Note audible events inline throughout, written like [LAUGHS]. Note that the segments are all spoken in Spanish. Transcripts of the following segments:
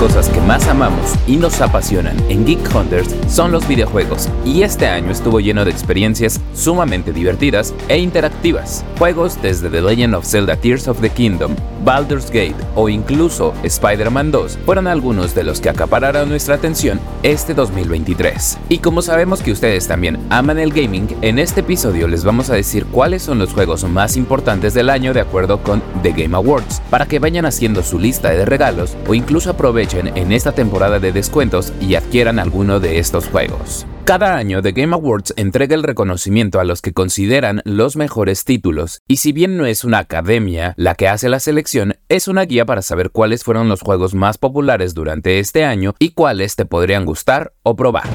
cosas que más amamos y nos apasionan en Geek Hunters son los videojuegos, y este año estuvo lleno de experiencias sumamente divertidas e interactivas. Juegos desde The Legend of Zelda Tears of the Kingdom, Baldur's Gate o incluso Spider-Man 2 fueron algunos de los que acapararon nuestra atención este 2023. Y como sabemos que ustedes también aman el gaming, en este episodio les vamos a decir cuáles son los juegos más importantes del año de acuerdo con The Game Awards, para que vayan haciendo su lista de regalos o incluso aprovechen en esta temporada de descuentos y adquieran alguno de estos juegos. Cada año The Game Awards entrega el reconocimiento a los que consideran los mejores títulos, y si bien no es una academia la que hace la selección, es una guía para saber cuáles fueron los juegos más populares durante este año y cuáles te podrían gustar o probar.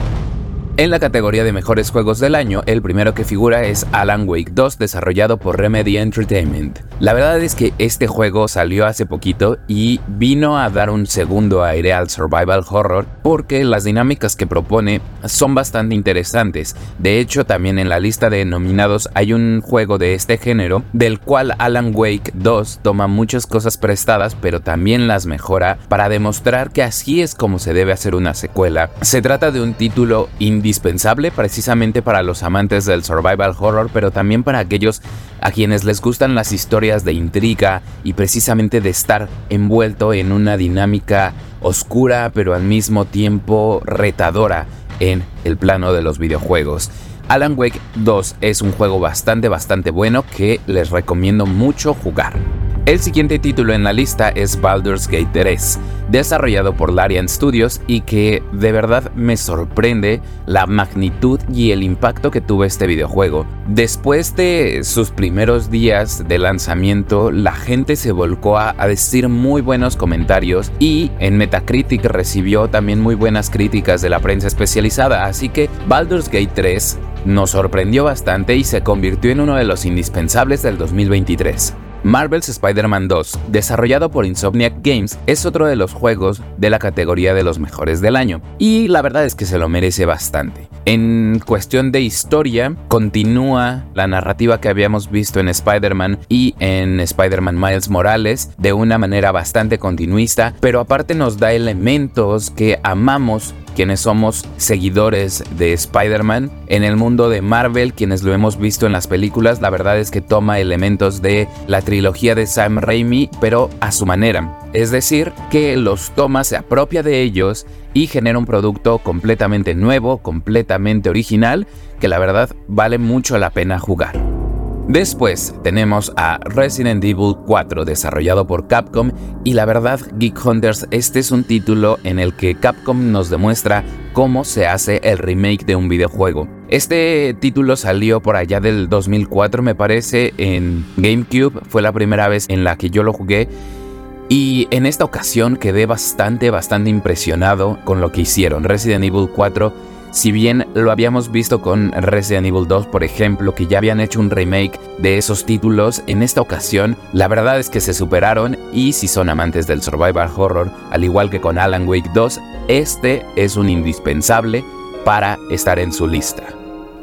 En la categoría de mejores juegos del año, el primero que figura es Alan Wake 2 desarrollado por Remedy Entertainment. La verdad es que este juego salió hace poquito y vino a dar un segundo aire al survival horror porque las dinámicas que propone son bastante interesantes. De hecho, también en la lista de nominados hay un juego de este género del cual Alan Wake 2 toma muchas cosas prestadas pero también las mejora para demostrar que así es como se debe hacer una secuela. Se trata de un título indispensable precisamente para los amantes del survival horror, pero también para aquellos a quienes les gustan las historias de intriga y precisamente de estar envuelto en una dinámica oscura, pero al mismo tiempo retadora en el plano de los videojuegos. Alan Wake 2 es un juego bastante bastante bueno que les recomiendo mucho jugar. El siguiente título en la lista es Baldur's Gate 3, desarrollado por Larian Studios y que de verdad me sorprende la magnitud y el impacto que tuvo este videojuego. Después de sus primeros días de lanzamiento, la gente se volcó a, decir muy buenos comentarios y en Metacritic recibió también muy buenas críticas de la prensa especializada, así que Baldur's Gate 3 nos sorprendió bastante y se convirtió en uno de los indispensables del 2023. Marvel's Spider-Man 2, desarrollado por Insomniac Games, es otro de los juegos de la categoría de los mejores del año, y la verdad es que se lo merece bastante. En cuestión de historia, continúa la narrativa que habíamos visto en Spider-Man y en Spider-Man Miles Morales de una manera bastante continuista, pero aparte nos da elementos que amamos quienes somos seguidores de Spider-Man. En el mundo de Marvel, quienes lo hemos visto en las películas, la verdad es que toma elementos de la trilogía de Sam Raimi, pero a su manera. Es decir, que los toma, se apropia de ellos y genera un producto completamente nuevo, completamente original, que la verdad vale mucho la pena jugar. Después tenemos a Resident Evil 4 desarrollado por Capcom y la verdad Geek Hunters este es un título en el que Capcom nos demuestra cómo se hace el remake de un videojuego. Este título salió por allá del 2004 me parece en GameCube, fue la primera vez en la que yo lo jugué y en esta ocasión quedé bastante bastante impresionado con lo que hicieron. Resident Evil 4 si bien lo habíamos visto con Resident Evil 2, por ejemplo, que ya habían hecho un remake de esos títulos, en esta ocasión la verdad es que se superaron y si son amantes del survival horror, al igual que con Alan Wake 2, este es un indispensable para estar en su lista.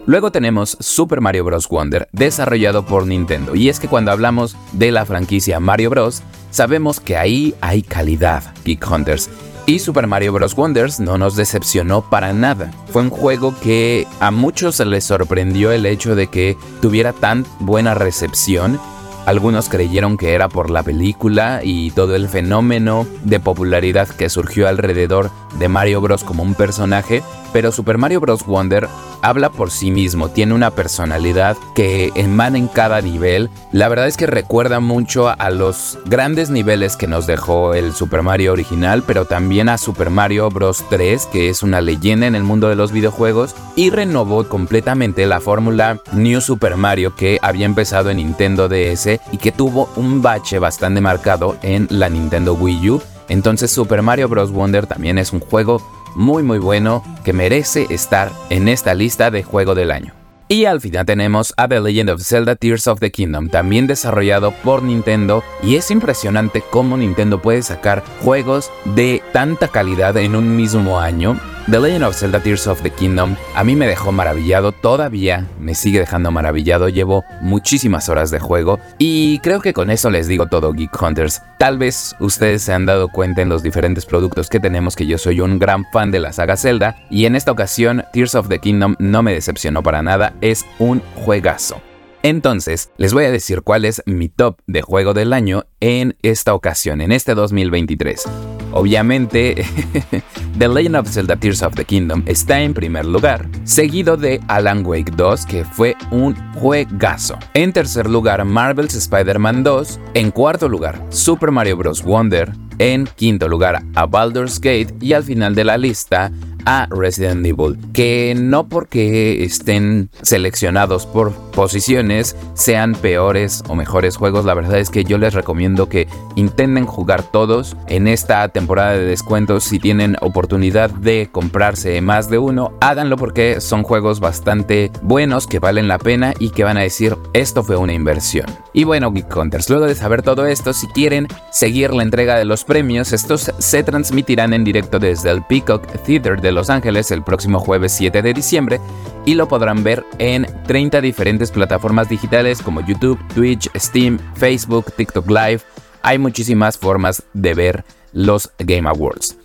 Luego tenemos Super Mario Bros. Wonder, desarrollado por Nintendo. Y es que cuando hablamos de la franquicia Mario Bros., sabemos que ahí hay calidad, Geek Hunters. Y Super Mario Bros. Wonders no nos decepcionó para nada. Fue un juego que a muchos les sorprendió el hecho de que tuviera tan buena recepción. Algunos creyeron que era por la película y todo el fenómeno de popularidad que surgió alrededor de Mario Bros. como un personaje, pero Super Mario Bros. Wonder habla por sí mismo, tiene una personalidad que emana en cada nivel. La verdad es que recuerda mucho a los grandes niveles que nos dejó el Super Mario original, pero también a Super Mario Bros. 3, que es una leyenda en el mundo de los videojuegos, y renovó completamente la fórmula New Super Mario que había empezado en Nintendo DS y que tuvo un bache bastante marcado en la Nintendo Wii U. Entonces Super Mario Bros. Wonder también es un juego muy muy bueno que merece estar en esta lista de juego del año. Y al final tenemos a The Legend of Zelda Tears of the Kingdom, también desarrollado por Nintendo, y es impresionante cómo Nintendo puede sacar juegos de tanta calidad en un mismo año. The Legend of Zelda Tears of the Kingdom a mí me dejó maravillado, todavía me sigue dejando maravillado, llevo muchísimas horas de juego y creo que con eso les digo todo Geek Hunters. Tal vez ustedes se han dado cuenta en los diferentes productos que tenemos que yo soy un gran fan de la saga Zelda y en esta ocasión Tears of the Kingdom no me decepcionó para nada, es un juegazo. Entonces, les voy a decir cuál es mi top de juego del año en esta ocasión, en este 2023. Obviamente, [LAUGHS] The Legend of Zelda Tears of the Kingdom está en primer lugar, seguido de Alan Wake 2, que fue un juegazo. En tercer lugar, Marvel's Spider-Man 2. En cuarto lugar, Super Mario Bros. Wonder. En quinto lugar, a Baldur's Gate. Y al final de la lista, a Resident Evil, que no porque estén seleccionados por posiciones sean peores o mejores juegos, la verdad es que yo les recomiendo que intenten jugar todos en esta temporada de descuentos si tienen oportunidad de comprarse más de uno, háganlo porque son juegos bastante buenos que valen la pena y que van a decir esto fue una inversión. Y bueno, Geek Hunters, luego de saber todo esto, si quieren seguir la entrega de los premios, estos se transmitirán en directo desde el Peacock Theater de los Ángeles el próximo jueves 7 de diciembre y lo podrán ver en 30 diferentes plataformas digitales como YouTube, Twitch, Steam, Facebook, TikTok Live. Hay muchísimas formas de ver los Game Awards.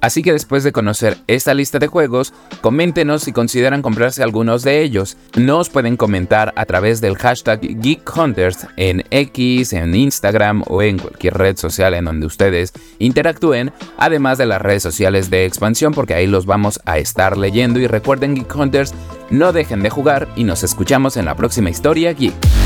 Así que después de conocer esta lista de juegos, coméntenos si consideran comprarse algunos de ellos. Nos pueden comentar a través del hashtag GeekHunters en X, en Instagram o en cualquier red social en donde ustedes interactúen, además de las redes sociales de expansión porque ahí los vamos a estar leyendo y recuerden Geek Hunters, no dejen de jugar y nos escuchamos en la próxima historia Geek.